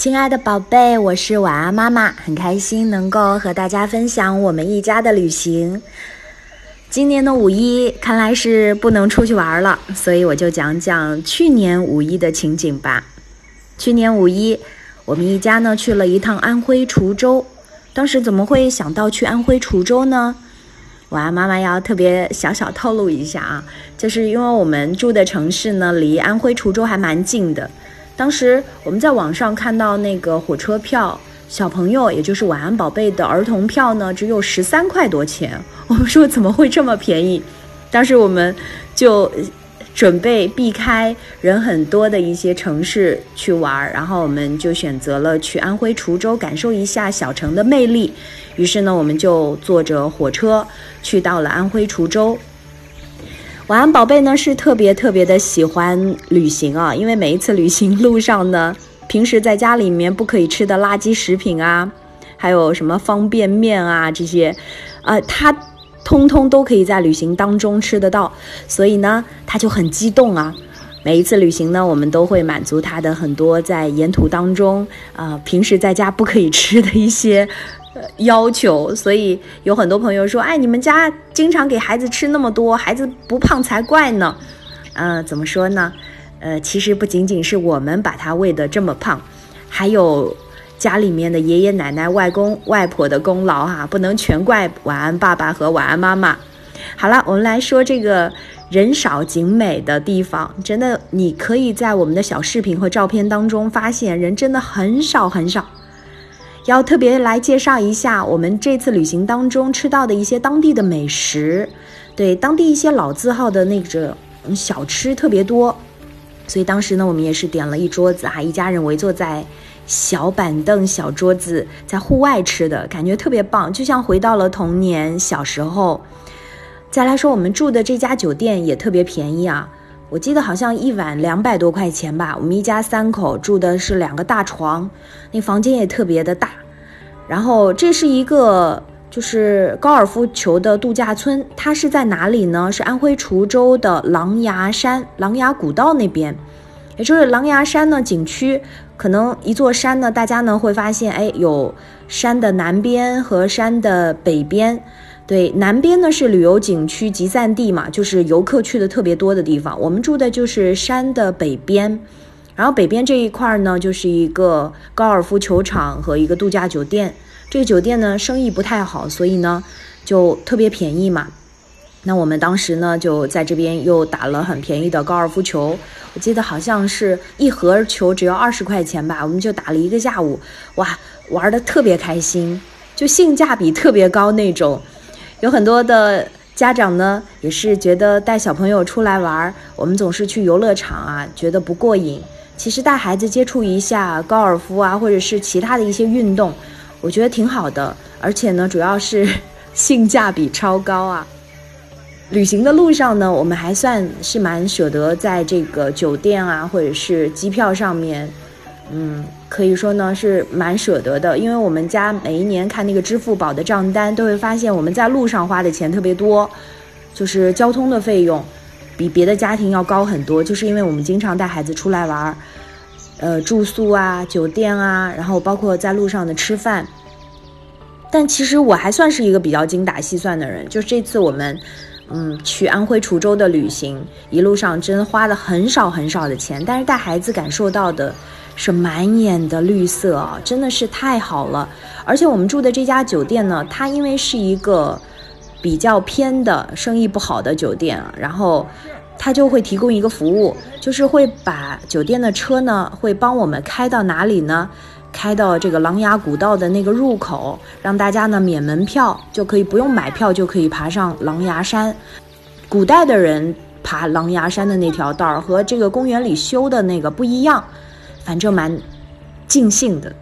亲爱的宝贝，我是晚安妈妈，很开心能够和大家分享我们一家的旅行。今年的五一看来是不能出去玩了，所以我就讲讲去年五一的情景吧。去年五一，我们一家呢去了一趟安徽滁州。当时怎么会想到去安徽滁州呢？晚安妈妈要特别小小透露一下啊，就是因为我们住的城市呢离安徽滁州还蛮近的。当时我们在网上看到那个火车票，小朋友也就是晚安宝贝的儿童票呢，只有十三块多钱。我们说怎么会这么便宜？当时我们就准备避开人很多的一些城市去玩，然后我们就选择了去安徽滁州感受一下小城的魅力。于是呢，我们就坐着火车去到了安徽滁州。晚安，宝贝呢是特别特别的喜欢旅行啊，因为每一次旅行路上呢，平时在家里面不可以吃的垃圾食品啊，还有什么方便面啊这些，呃，他通通都可以在旅行当中吃得到，所以呢，他就很激动啊。每一次旅行呢，我们都会满足他的很多在沿途当中啊，平时在家不可以吃的一些。要求，所以有很多朋友说：“哎，你们家经常给孩子吃那么多，孩子不胖才怪呢。”嗯，怎么说呢？呃，其实不仅仅是我们把他喂得这么胖，还有家里面的爷爷奶奶、外公外婆的功劳哈，不能全怪晚安爸爸和晚安妈妈。好了，我们来说这个人少景美的地方，真的，你可以在我们的小视频和照片当中发现，人真的很少很少。要特别来介绍一下我们这次旅行当中吃到的一些当地的美食，对当地一些老字号的那个小吃特别多，所以当时呢，我们也是点了一桌子哈，一家人围坐在小板凳、小桌子，在户外吃的感觉特别棒，就像回到了童年小时候。再来说，我们住的这家酒店也特别便宜啊。我记得好像一晚两百多块钱吧，我们一家三口住的是两个大床，那房间也特别的大。然后这是一个就是高尔夫球的度假村，它是在哪里呢？是安徽滁州的狼牙山、狼牙古道那边，也就是狼牙山呢景区。可能一座山呢，大家呢会发现，哎，有山的南边和山的北边。对，南边呢是旅游景区集散地嘛，就是游客去的特别多的地方。我们住的就是山的北边，然后北边这一块呢就是一个高尔夫球场和一个度假酒店。这个酒店呢生意不太好，所以呢就特别便宜嘛。那我们当时呢就在这边又打了很便宜的高尔夫球，我记得好像是一盒球只要二十块钱吧，我们就打了一个下午，哇，玩的特别开心，就性价比特别高那种。有很多的家长呢，也是觉得带小朋友出来玩儿，我们总是去游乐场啊，觉得不过瘾。其实带孩子接触一下高尔夫啊，或者是其他的一些运动，我觉得挺好的。而且呢，主要是性价比超高啊。旅行的路上呢，我们还算是蛮舍得在这个酒店啊，或者是机票上面。嗯，可以说呢是蛮舍得的，因为我们家每一年看那个支付宝的账单，都会发现我们在路上花的钱特别多，就是交通的费用比别的家庭要高很多，就是因为我们经常带孩子出来玩，呃，住宿啊、酒店啊，然后包括在路上的吃饭。但其实我还算是一个比较精打细算的人，就是这次我们嗯去安徽滁州的旅行，一路上真花了很少很少的钱，但是带孩子感受到的。是满眼的绿色，真的是太好了！而且我们住的这家酒店呢，它因为是一个比较偏的、生意不好的酒店，然后它就会提供一个服务，就是会把酒店的车呢，会帮我们开到哪里呢？开到这个琅琊古道的那个入口，让大家呢免门票，就可以不用买票就可以爬上狼牙山。古代的人爬狼牙山的那条道儿和这个公园里修的那个不一样。反正蛮尽兴的，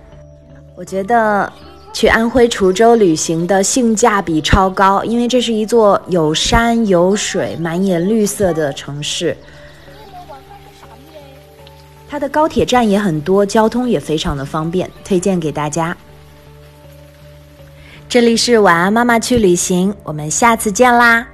我觉得去安徽滁州旅行的性价比超高，因为这是一座有山有水、满眼绿色的城市。它的高铁站也很多，交通也非常的方便，推荐给大家。这里是晚安妈妈去旅行，我们下次见啦！